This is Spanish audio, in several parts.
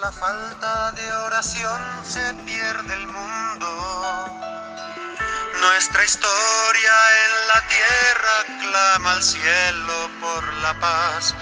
la falta de oración se pierde el mundo. Nuestra historia en la tierra clama al cielo por la paz.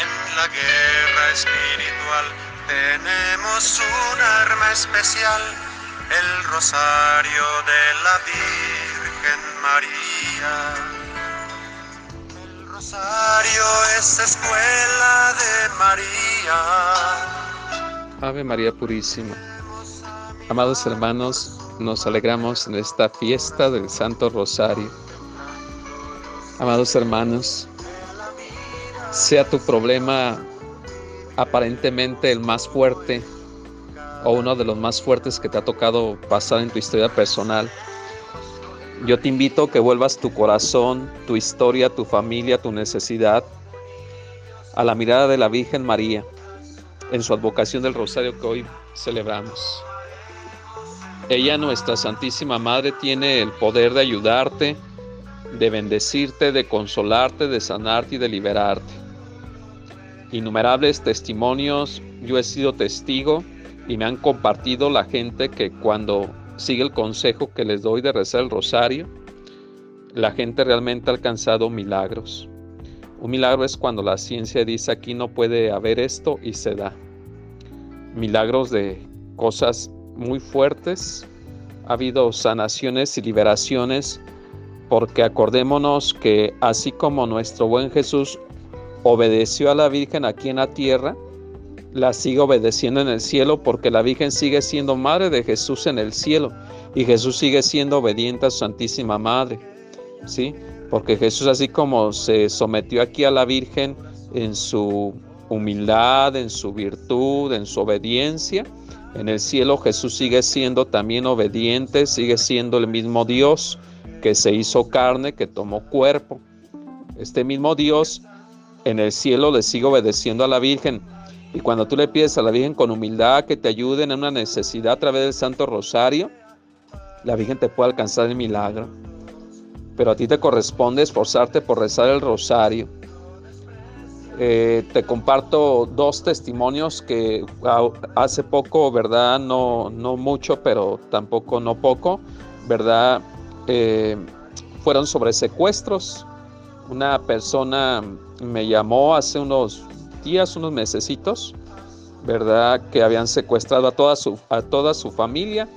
En la guerra espiritual tenemos un arma especial, el rosario de la Virgen María. El rosario es escuela de María. Ave María Purísima. Amados hermanos, nos alegramos en esta fiesta del Santo Rosario. Amados hermanos, sea tu problema aparentemente el más fuerte o uno de los más fuertes que te ha tocado pasar en tu historia personal, yo te invito a que vuelvas tu corazón, tu historia, tu familia, tu necesidad a la mirada de la Virgen María en su advocación del rosario que hoy celebramos. Ella, nuestra Santísima Madre, tiene el poder de ayudarte, de bendecirte, de consolarte, de sanarte y de liberarte. Innumerables testimonios, yo he sido testigo y me han compartido la gente que cuando sigue el consejo que les doy de rezar el rosario, la gente realmente ha alcanzado milagros. Un milagro es cuando la ciencia dice aquí no puede haber esto y se da. Milagros de cosas muy fuertes, ha habido sanaciones y liberaciones, porque acordémonos que así como nuestro buen Jesús obedeció a la Virgen aquí en la tierra, la sigue obedeciendo en el cielo porque la Virgen sigue siendo madre de Jesús en el cielo y Jesús sigue siendo obediente a su Santísima Madre. ¿Sí? Porque Jesús así como se sometió aquí a la Virgen en su humildad, en su virtud, en su obediencia, en el cielo Jesús sigue siendo también obediente, sigue siendo el mismo Dios que se hizo carne, que tomó cuerpo. Este mismo Dios en el cielo le sigue obedeciendo a la Virgen. Y cuando tú le pides a la Virgen con humildad que te ayude en una necesidad a través del Santo Rosario, la Virgen te puede alcanzar el milagro. Pero a ti te corresponde esforzarte por rezar el rosario eh, te comparto dos testimonios que hace poco, ¿verdad? No, no mucho, pero tampoco no poco, ¿verdad? Eh, fueron sobre secuestros. Una persona me llamó hace unos días, unos mesecitos, ¿verdad? Que habían secuestrado a toda su, a toda su familia.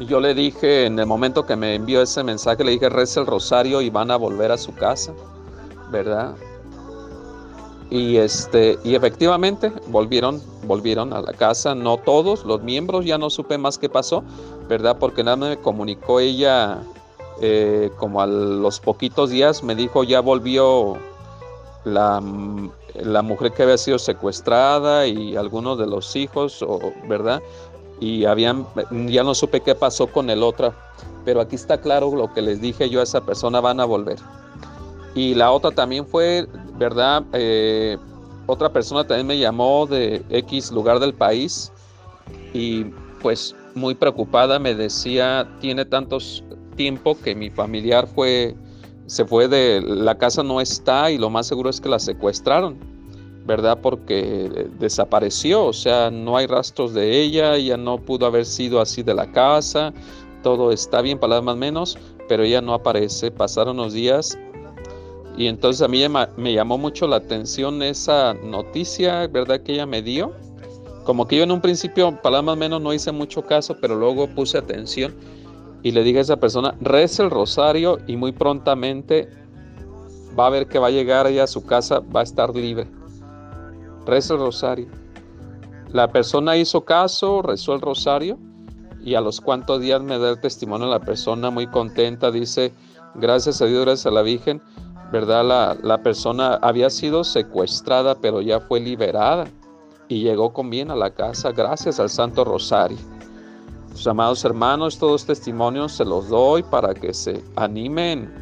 Y yo le dije, en el momento que me envió ese mensaje, le dije, reza el rosario y van a volver a su casa, ¿verdad? Y, este, y efectivamente volvieron, volvieron a la casa, no todos los miembros, ya no supe más qué pasó, ¿verdad? Porque nada me comunicó ella eh, como a los poquitos días, me dijo ya volvió la, la, mujer que había sido secuestrada y algunos de los hijos, ¿verdad? Y habían, ya no supe qué pasó con el otro, pero aquí está claro lo que les dije yo a esa persona, van a volver. Y la otra también fue, ¿verdad? Eh, otra persona también me llamó de X lugar del país y pues muy preocupada me decía, tiene tantos tiempo que mi familiar fue, se fue de la casa no está y lo más seguro es que la secuestraron, ¿verdad? Porque desapareció, o sea, no hay rastros de ella, ella no pudo haber sido así de la casa, todo está bien, palabras más menos, pero ella no aparece. Pasaron unos días y entonces a mí me llamó mucho la atención esa noticia, ¿verdad? Que ella me dio. Como que yo en un principio, palabras más menos, no hice mucho caso, pero luego puse atención y le dije a esa persona, reza el rosario y muy prontamente va a ver que va a llegar ella a su casa, va a estar libre. Reza el rosario. La persona hizo caso, rezó el rosario y a los cuantos días me da el testimonio la persona muy contenta, dice, gracias a Dios, gracias a la Virgen, ¿verdad? La, persona había sido secuestrada, pero ya fue liberada y llegó con bien a la casa gracias al Santo Rosario. Sus amados hermanos, todos testimonios se los doy para que se animen.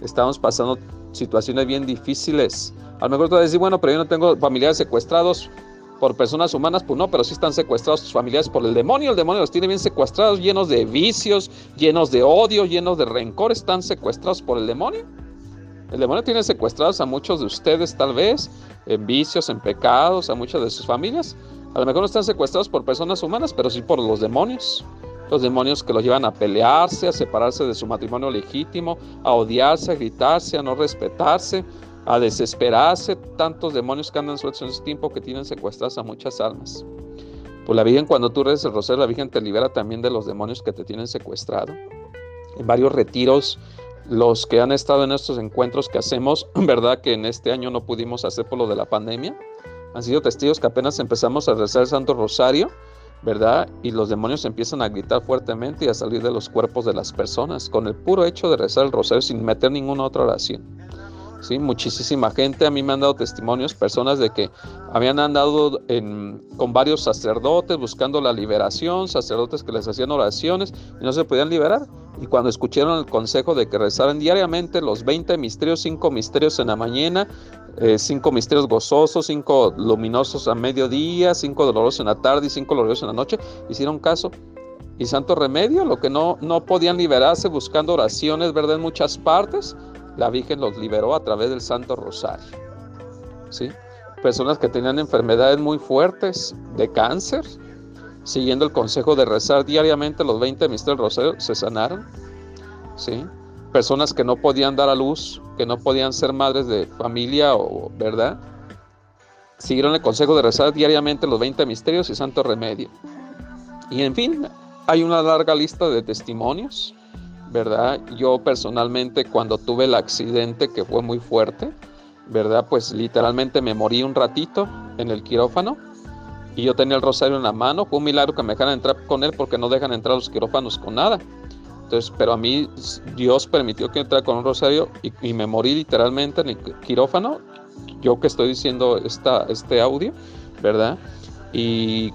Estamos pasando situaciones bien difíciles. A lo mejor tú vas a decir, bueno, pero yo no tengo familiares secuestrados por personas humanas, pues no, pero sí están secuestrados sus familiares por el demonio. El demonio los tiene bien secuestrados, llenos de vicios, llenos de odio, llenos de rencor. Están secuestrados por el demonio. El demonio tiene secuestrados a muchos de ustedes tal vez, en vicios, en pecados, a muchas de sus familias, A lo mejor no están secuestrados por personas humanas, pero sí por los demonios. Los demonios que los llevan a pelearse, a separarse de su matrimonio legítimo, a odiarse, a gritarse, a no respetarse, a desesperarse. Tantos demonios que andan sueltos en ese tiempo que tienen secuestradas a muchas almas. Pues la Virgen, cuando tú rezas el rosario, la Virgen te libera también de los demonios que te tienen secuestrado. En varios retiros, los que han estado en estos encuentros que hacemos, ¿verdad? Que en este año no pudimos hacer por lo de la pandemia, han sido testigos que apenas empezamos a rezar el Santo Rosario, ¿verdad? Y los demonios empiezan a gritar fuertemente y a salir de los cuerpos de las personas con el puro hecho de rezar el rosario sin meter ninguna otra oración. ¿Sí? Muchísima gente, a mí me han dado testimonios, personas de que habían andado con varios sacerdotes buscando la liberación, sacerdotes que les hacían oraciones y no se podían liberar. Y cuando escucharon el consejo de que rezaran diariamente los 20 misterios, 5 misterios en la mañana, eh, cinco misterios gozosos, cinco luminosos a mediodía, cinco dolorosos en la tarde y cinco gloriosos en la noche, hicieron caso. Y santo remedio, lo que no, no podían liberarse buscando oraciones, ¿verdad? En muchas partes, la Virgen los liberó a través del Santo Rosario. ¿Sí? Personas que tenían enfermedades muy fuertes de cáncer, siguiendo el consejo de rezar diariamente los 20 misterios del Rosario, se sanaron. ¿Sí? personas que no podían dar a luz, que no podían ser madres de familia o, ¿verdad? Siguieron el consejo de rezar diariamente los 20 misterios y santo remedio. Y en fin, hay una larga lista de testimonios, ¿verdad? Yo personalmente cuando tuve el accidente que fue muy fuerte, ¿verdad? Pues literalmente me morí un ratito en el quirófano y yo tenía el rosario en la mano. Fue un milagro que me dejaran entrar con él porque no dejan entrar los quirófanos con nada. Entonces, pero a mí Dios permitió que entrara con un rosario y, me morí literalmente en el quirófano. Yo que estoy diciendo esta, este audio, ¿verdad? Y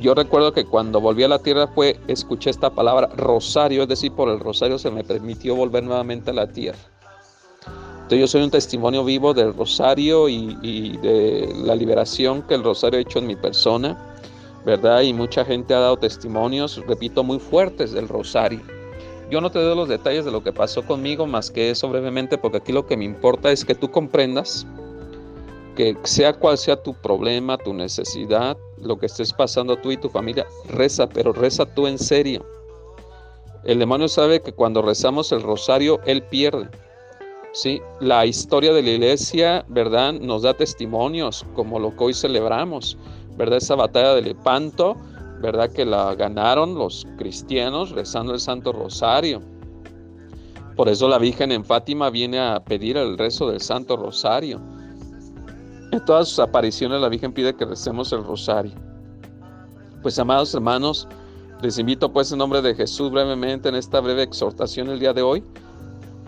yo recuerdo que cuando volví a la tierra fue, escuché esta palabra rosario, es decir, por el rosario se me permitió volver nuevamente a la tierra. Entonces yo soy un testimonio vivo del rosario y, de la liberación que el rosario ha hecho en mi persona ¿verdad? Y mucha gente ha dado testimonios, repito, muy fuertes del rosario. Yo no te doy los detalles de lo que pasó conmigo, más que eso brevemente, porque aquí lo que me importa es que tú comprendas que sea cual sea tu problema, tu necesidad, lo que estés pasando tú y tu familia, reza, pero reza tú en serio. El demonio sabe que cuando rezamos el rosario, él pierde. ¿sí? La historia de la iglesia, ¿verdad? Nos da testimonios, como lo que hoy celebramos. ¿verdad? Esa batalla de Lepanto, ¿verdad? Que la ganaron los cristianos rezando el Santo Rosario. Por eso la Virgen en Fátima viene a pedir el rezo del Santo Rosario. En todas sus apariciones la Virgen pide que recemos el Rosario. Pues amados hermanos, les invito pues en nombre de Jesús brevemente en esta breve exhortación el día de hoy,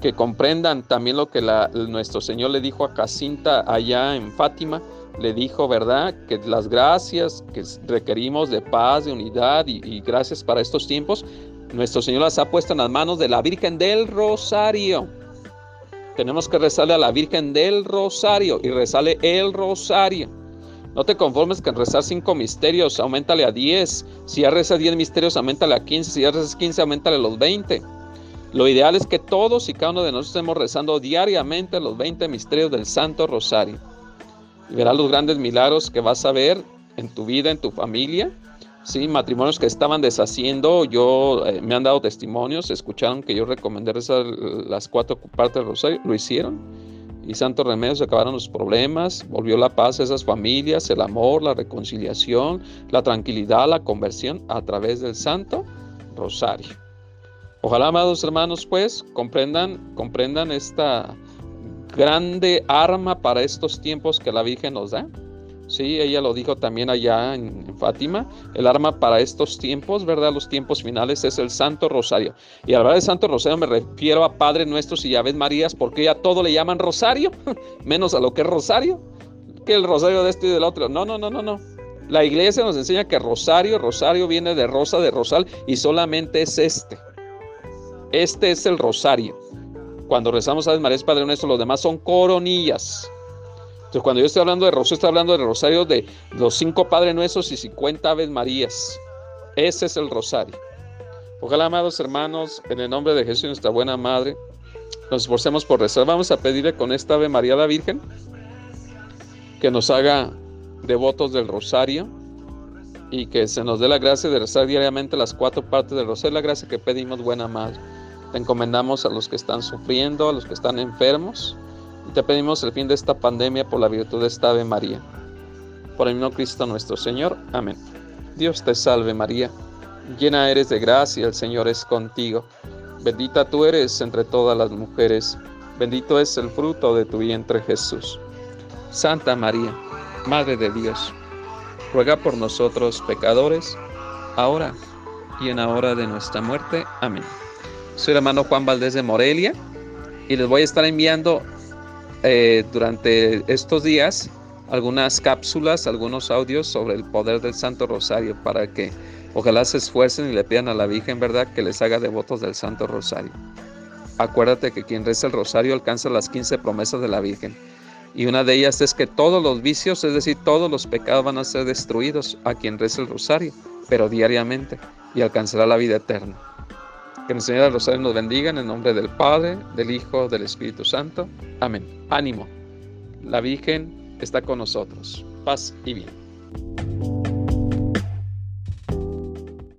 que comprendan también lo que nuestro Señor le dijo a Jacinta allá en Fátima, le dijo, ¿verdad? Que las gracias que requerimos de paz, de unidad y, gracias para estos tiempos, nuestro Señor las ha puesto en las manos de la Virgen del Rosario. Tenemos que rezarle a la Virgen del Rosario y rezarle el Rosario. No te conformes con rezar cinco misterios, aumentale a diez. Si ya rezas diez misterios, aumentale a quince. Si ya rezas quince, aumentale a los veinte. Lo ideal es que todos y cada uno de nosotros estemos rezando diariamente los veinte misterios del Santo Rosario y verás los grandes milagros que vas a ver en tu vida, en tu familia. Sí, matrimonios que estaban deshaciendo, yo eh, me han dado testimonios, escucharon que yo recomendé esas, las cuatro partes del rosario, lo hicieron. Y santo remedio se acabaron los problemas, volvió la paz a esas familias, el amor, la reconciliación, la tranquilidad, la conversión a través del santo rosario. Ojalá, amados hermanos, pues comprendan, comprendan esta, grande arma para estos tiempos que la Virgen nos da. Sí, ella lo dijo también allá en, Fátima. El arma para estos tiempos, ¿verdad? Los tiempos finales es el Santo Rosario. Y al hablar de Santo Rosario me refiero a Padre Nuestros y Aves Marías, porque ya todo le llaman Rosario, menos a lo que es Rosario, que el Rosario de este y del otro. No, no, no, no, no. La iglesia nos enseña que Rosario, Rosario viene de rosa, de rosal, y solamente es este. Este es el Rosario. Cuando rezamos Aves Marías Padre Nuestro, los demás son coronillas. Entonces, cuando yo estoy hablando de rosario, estoy hablando del rosario de los cinco Padres Nuestros y 50 Aves Marías. Ese es el rosario. Ojalá, amados hermanos, en el nombre de Jesús y nuestra buena Madre, nos esforcemos por rezar. Vamos a pedirle con esta Ave María la Virgen que nos haga devotos del rosario y que se nos dé la gracia de rezar diariamente las cuatro partes del rosario, la gracia que pedimos, buena madre. Te encomendamos a los que están sufriendo, a los que están enfermos, te pedimos el fin de esta pandemia por la virtud de esta Ave María. Por el mismo Cristo nuestro Señor. Amén. Dios te salve María, llena eres de gracia, el Señor es contigo. Bendita tú eres entre todas las mujeres, bendito es el fruto de tu vientre Jesús. Santa María, Madre de Dios, ruega por nosotros pecadores, ahora y en la hora de nuestra muerte. Amén. Soy el hermano Juan Valdés de Morelia y les voy a estar enviando eh, durante estos días algunas cápsulas, algunos audios sobre el poder del Santo Rosario para que ojalá se esfuercen y le pidan a la Virgen, ¿verdad?, que les haga devotos del Santo Rosario. Acuérdate que quien reza el Rosario alcanza las 15 promesas de la Virgen. Y una de ellas es que todos los vicios, es decir, todos los pecados van a ser destruidos a quien reza el rosario, pero diariamente, y alcanzará la vida eterna. Que el Señor del Rosario nos bendiga en el nombre del Padre, del Hijo, del Espíritu Santo. Amén. Ánimo. La Virgen está con nosotros. Paz y bien.